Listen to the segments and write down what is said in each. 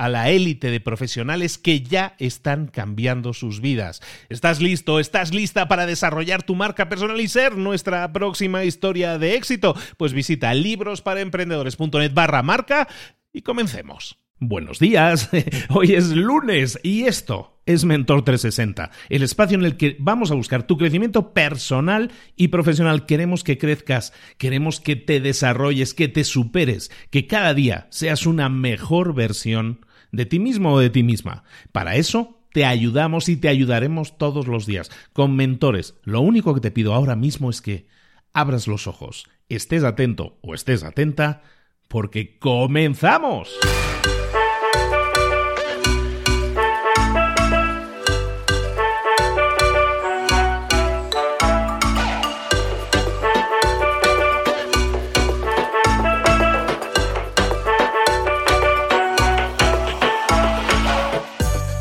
a la élite de profesionales que ya están cambiando sus vidas. ¿Estás listo? ¿Estás lista para desarrollar tu marca personal y ser nuestra próxima historia de éxito? Pues visita librosparaemprendedores.net barra marca y comencemos. Buenos días, hoy es lunes y esto es Mentor 360, el espacio en el que vamos a buscar tu crecimiento personal y profesional. Queremos que crezcas, queremos que te desarrolles, que te superes, que cada día seas una mejor versión de ti mismo o de ti misma. Para eso te ayudamos y te ayudaremos todos los días con mentores. Lo único que te pido ahora mismo es que abras los ojos, estés atento o estés atenta, porque comenzamos.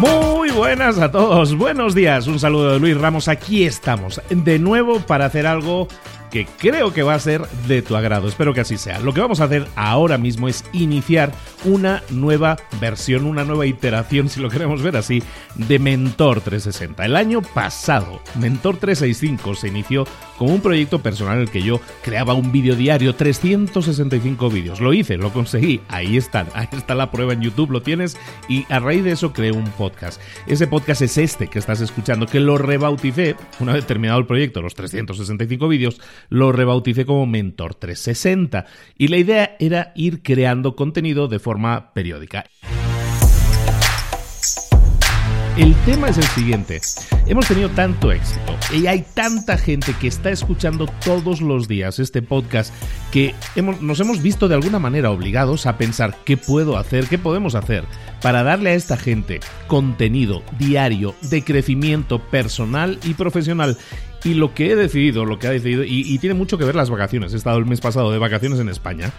Muy buenas a todos, buenos días, un saludo de Luis Ramos, aquí estamos de nuevo para hacer algo que creo que va a ser de tu agrado. Espero que así sea. Lo que vamos a hacer ahora mismo es iniciar una nueva versión, una nueva iteración, si lo queremos ver así, de Mentor 360. El año pasado, Mentor 365 se inició como un proyecto personal en el que yo creaba un vídeo diario, 365 vídeos. Lo hice, lo conseguí. Ahí están, ahí está la prueba en YouTube, lo tienes. Y a raíz de eso creé un podcast. Ese podcast es este que estás escuchando, que lo rebauticé una vez terminado el proyecto, los 365 vídeos lo rebauticé como Mentor 360 y la idea era ir creando contenido de forma periódica. El tema es el siguiente. Hemos tenido tanto éxito y hay tanta gente que está escuchando todos los días este podcast que nos hemos visto de alguna manera obligados a pensar qué puedo hacer, qué podemos hacer para darle a esta gente contenido diario de crecimiento personal y profesional. Y lo que he decidido, lo que ha decidido, y, tiene mucho que ver las vacaciones. He estado el mes pasado de vacaciones en España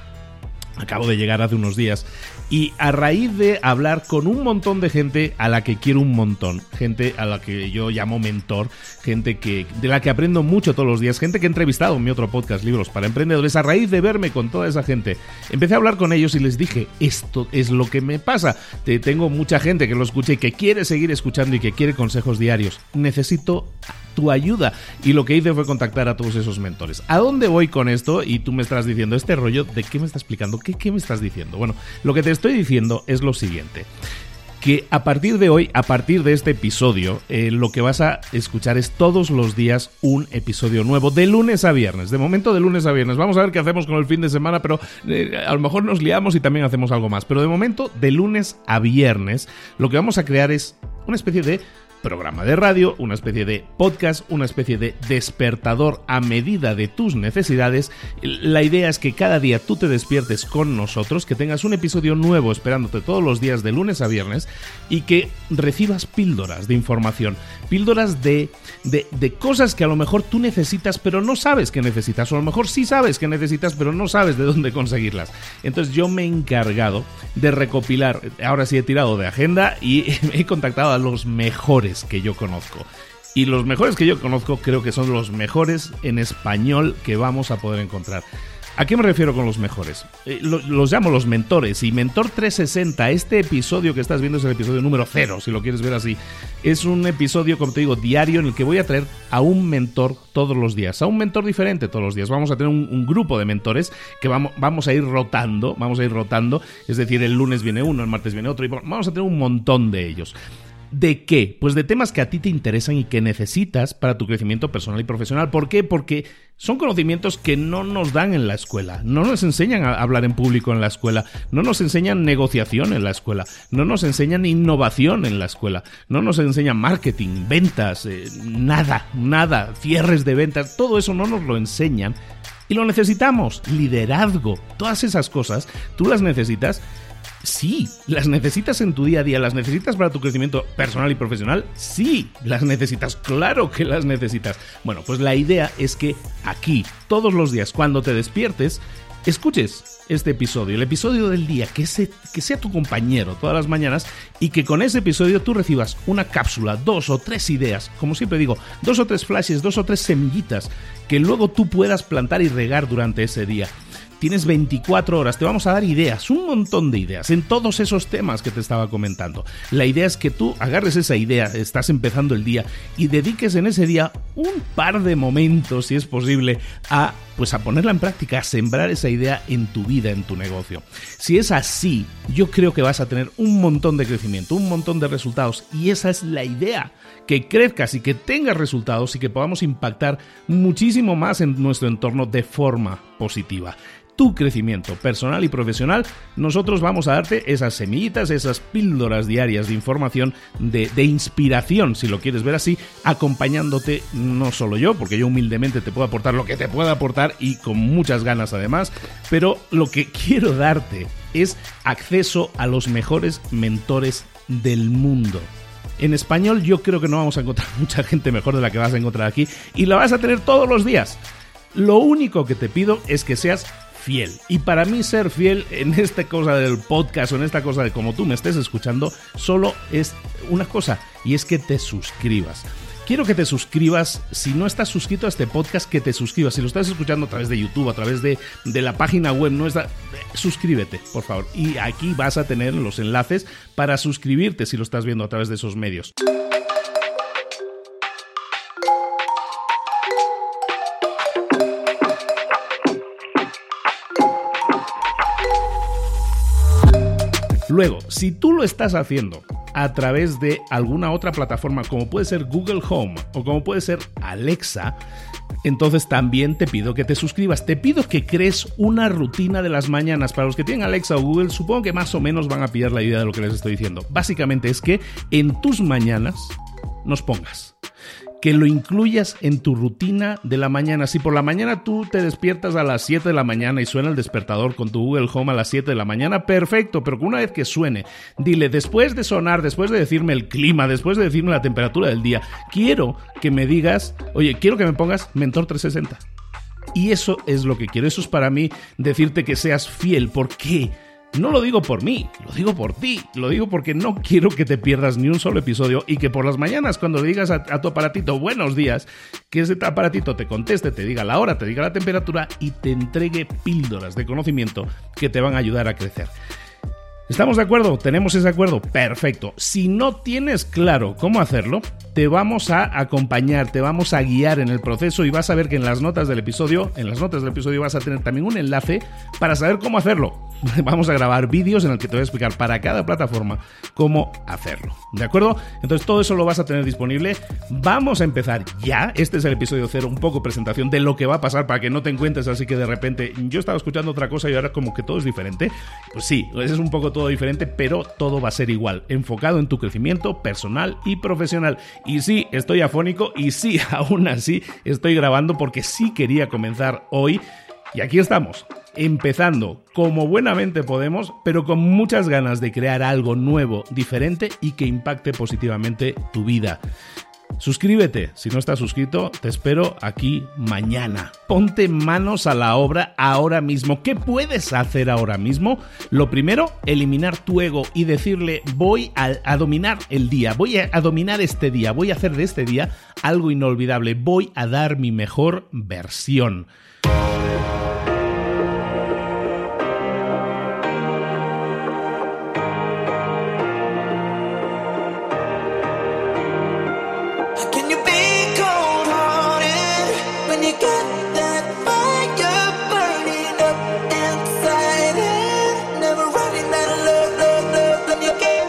Acabo de llegar hace unos días y a raíz de hablar con un montón de gente a la que quiero un montón, gente a la que yo llamo mentor, gente que de la que aprendo mucho todos los días, gente que he entrevistado en mi otro podcast Libros para Emprendedores, a raíz de verme con toda esa gente, empecé a hablar con ellos y les dije, esto es lo que me pasa. Te, tengo mucha gente que lo escucha y que quiere seguir escuchando y que quiere consejos diarios. Necesito tu ayuda. Y lo que hice fue contactar a todos esos mentores. ¿A dónde voy con esto? Y tú me estás diciendo, este rollo, ¿de qué me estás explicando? ¿Qué, qué me estás diciendo? Bueno, lo que te estoy diciendo es lo siguiente que a partir de hoy, a partir de este episodio, eh, lo que vas a escuchar es todos los días un episodio nuevo, de lunes a viernes. De momento, de lunes a viernes. Vamos a ver qué hacemos con el fin de semana, pero eh, a lo mejor nos liamos y también hacemos algo más. Pero de momento, de lunes a viernes, lo que vamos a crear es una especie de programa de radio, una especie de podcast, una especie de despertador a medida de tus necesidades. La idea es que cada día tú te despiertes con nosotros, que tengas un episodio nuevo esperándote todos los días de lunes a viernes y que recibas píldoras de información, píldoras de, de, cosas que a lo mejor tú necesitas pero no sabes que necesitas, o a lo mejor sí sabes que necesitas pero no sabes de dónde conseguirlas. Entonces yo me he encargado de recopilar, ahora sí he tirado de agenda y he contactado a los mejores que yo conozco. Y los mejores que yo conozco creo que son los mejores en español que vamos a poder encontrar. ¿A qué me refiero con los mejores? Eh, los, llamo los mentores. Y Mentor 360, este episodio que estás viendo es el episodio número 0, si lo quieres ver así. Es un episodio, como te digo, diario en el que voy a traer a un mentor todos los días, a un mentor diferente todos los días. Vamos a tener un, grupo de mentores que vamos, vamos a ir rotando, vamos a ir rotando. Es decir, el lunes viene uno, el martes viene otro, y vamos a tener un montón de ellos. ¿De qué? Pues de temas que a ti te interesan y que necesitas para tu crecimiento personal y profesional. ¿Por qué? Porque son conocimientos que no nos dan en la escuela. No nos enseñan a hablar en público en la escuela. No nos enseñan negociación en la escuela. No nos enseñan innovación en la escuela. No nos enseñan marketing, ventas, eh, nada, nada, cierres de ventas. Todo eso no nos lo enseñan. Y lo necesitamos. Liderazgo. Todas esas cosas, tú las necesitas Sí, las necesitas en tu día a día, las necesitas para tu crecimiento personal y profesional. Sí, las necesitas, claro que las necesitas. Bueno, pues la idea es que aquí, todos los días, cuando te despiertes, escuches este episodio, el episodio del día, que, que sea tu compañero todas las mañanas y que con ese episodio tú recibas una cápsula, dos o tres ideas, como siempre digo, dos o tres flashes, dos o tres semillitas que luego tú puedas plantar y regar durante ese día. Tienes 24 horas, te vamos a dar ideas, un montón de ideas en todos esos temas que te estaba comentando. La idea es que tú agarres esa idea, estás empezando el día y dediques en ese día un par de momentos, si es posible, a pues a ponerla en práctica, a sembrar esa idea en tu vida, en tu negocio. Si es así, yo creo que vas a tener un montón de crecimiento, un montón de resultados y esa es la idea, que crezcas y que tengas resultados y que podamos impactar muchísimo más en nuestro entorno de forma positiva tu crecimiento personal y profesional, nosotros vamos a darte esas semillitas, esas píldoras diarias de información, de, inspiración, si lo quieres ver así, acompañándote no solo yo, porque yo humildemente te puedo aportar lo que te pueda aportar y con muchas ganas además, pero lo que quiero darte es acceso a los mejores mentores del mundo. En español yo creo que no vamos a encontrar mucha gente mejor de la que vas a encontrar aquí y la vas a tener todos los días. Lo único que te pido es que seas fiel. Y para mí ser fiel en esta cosa del podcast o en esta cosa de como tú me estés escuchando, solo es una cosa, y es que te suscribas. Quiero que te suscribas, si no estás suscrito a este podcast, que te suscribas. Si lo estás escuchando a través de YouTube, a través de, de la página web, no está, suscríbete, por favor. Y aquí vas a tener los enlaces para suscribirte si lo estás viendo a través de esos medios. Luego, si tú lo estás haciendo a través de alguna otra plataforma como puede ser Google Home o como puede ser Alexa, entonces también te pido que te suscribas. Te pido que crees una rutina de las mañanas. Para los que tienen Alexa o Google, supongo que más o menos van a pillar la idea de lo que les estoy diciendo. Básicamente es que en tus mañanas nos pongas que lo incluyas en tu rutina de la mañana. Si por la mañana tú te despiertas a las 7 de la mañana y suena el despertador con tu Google Home a las 7 de la mañana, perfecto, pero una vez que suene, dile, después de sonar, después de decirme el clima, después de decirme la temperatura del día, quiero que me digas, oye, quiero que me pongas Mentor 360. Y eso es lo que quiero, eso es para mí decirte que seas fiel. ¿Por qué? No lo digo por mí, lo digo por ti, lo digo porque no quiero que te pierdas ni un solo episodio y que por las mañanas cuando le digas a, tu aparatito buenos días, que ese aparatito te conteste, te diga la hora, te diga la temperatura y te entregue píldoras de conocimiento que te van a ayudar a crecer. ¿Estamos de acuerdo? ¿Tenemos ese acuerdo? Perfecto. Si no tienes claro cómo hacerlo, te vamos a acompañar, te vamos a guiar en el proceso y vas a ver que en las notas del episodio, en las notas del episodio vas a tener también un enlace para saber cómo hacerlo. Vamos a grabar vídeos en el que te voy a explicar para cada plataforma cómo hacerlo. ¿De acuerdo? Entonces todo eso lo vas a tener disponible. Vamos a empezar ya. Este es el episodio cero, un poco presentación de lo que va a pasar para que no te encuentres así que de repente yo estaba escuchando otra cosa y ahora como que todo es diferente. Pues sí, es un poco todo diferente, pero todo va a ser igual, enfocado en tu crecimiento personal y profesional. Y sí, estoy afónico y sí, aún así estoy grabando porque sí quería comenzar hoy. Y aquí estamos, empezando como buenamente podemos, pero con muchas ganas de crear algo nuevo, diferente y que impacte positivamente tu vida. Suscríbete, si no estás suscrito, te espero aquí mañana. Ponte manos a la obra ahora mismo. ¿Qué puedes hacer ahora mismo? Lo primero, eliminar tu ego y decirle voy a, a, dominar el día, voy a dominar este día, voy a hacer de este día algo inolvidable, voy a dar mi mejor versión.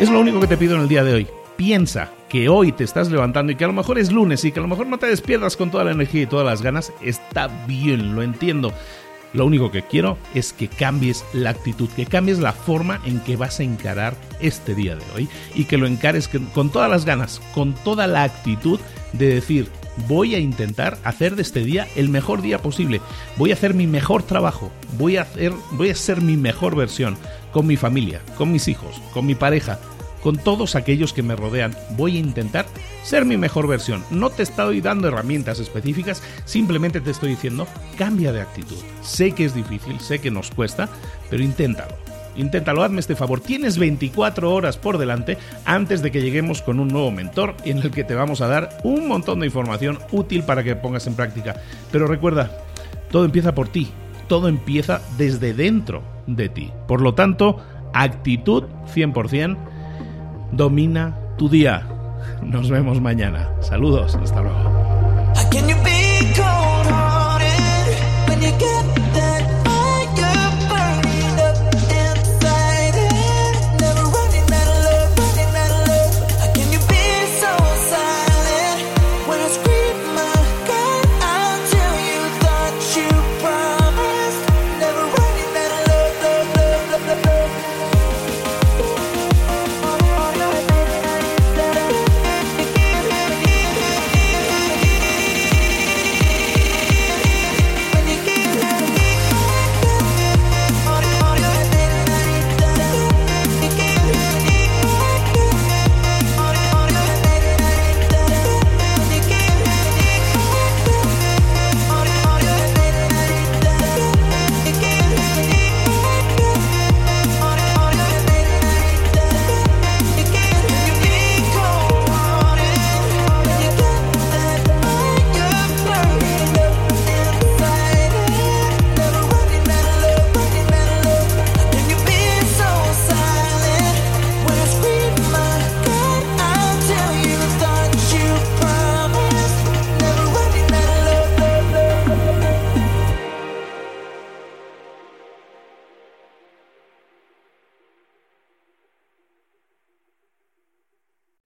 Es lo único que te pido en el día de hoy. Piensa que hoy te estás levantando y que a lo mejor es lunes y que a lo mejor no te despiertas con toda la energía y todas las ganas. Está bien, lo entiendo. Lo único que quiero es que cambies la actitud, que cambies la forma en que vas a encarar este día de hoy y que lo encares con todas las ganas, con toda la actitud de decir, voy a intentar hacer de este día el mejor día posible. Voy a hacer mi mejor trabajo. Voy a ser mi mejor versión con mi familia, con mis hijos, con mi pareja, con todos aquellos que me rodean. Voy a intentar ser mi mejor versión. No te estoy dando herramientas específicas, simplemente te estoy diciendo, cambia de actitud. Sé que es difícil, sé que nos cuesta, pero inténtalo. Inténtalo, hazme este favor. Tienes 24 horas por delante antes de que lleguemos con un nuevo mentor en el que te vamos a dar un montón de información útil para que pongas en práctica. Pero recuerda, todo empieza por ti, todo empieza desde dentro de ti. Por lo tanto, actitud 100% domina tu día. Nos vemos mañana. Saludos, hasta luego.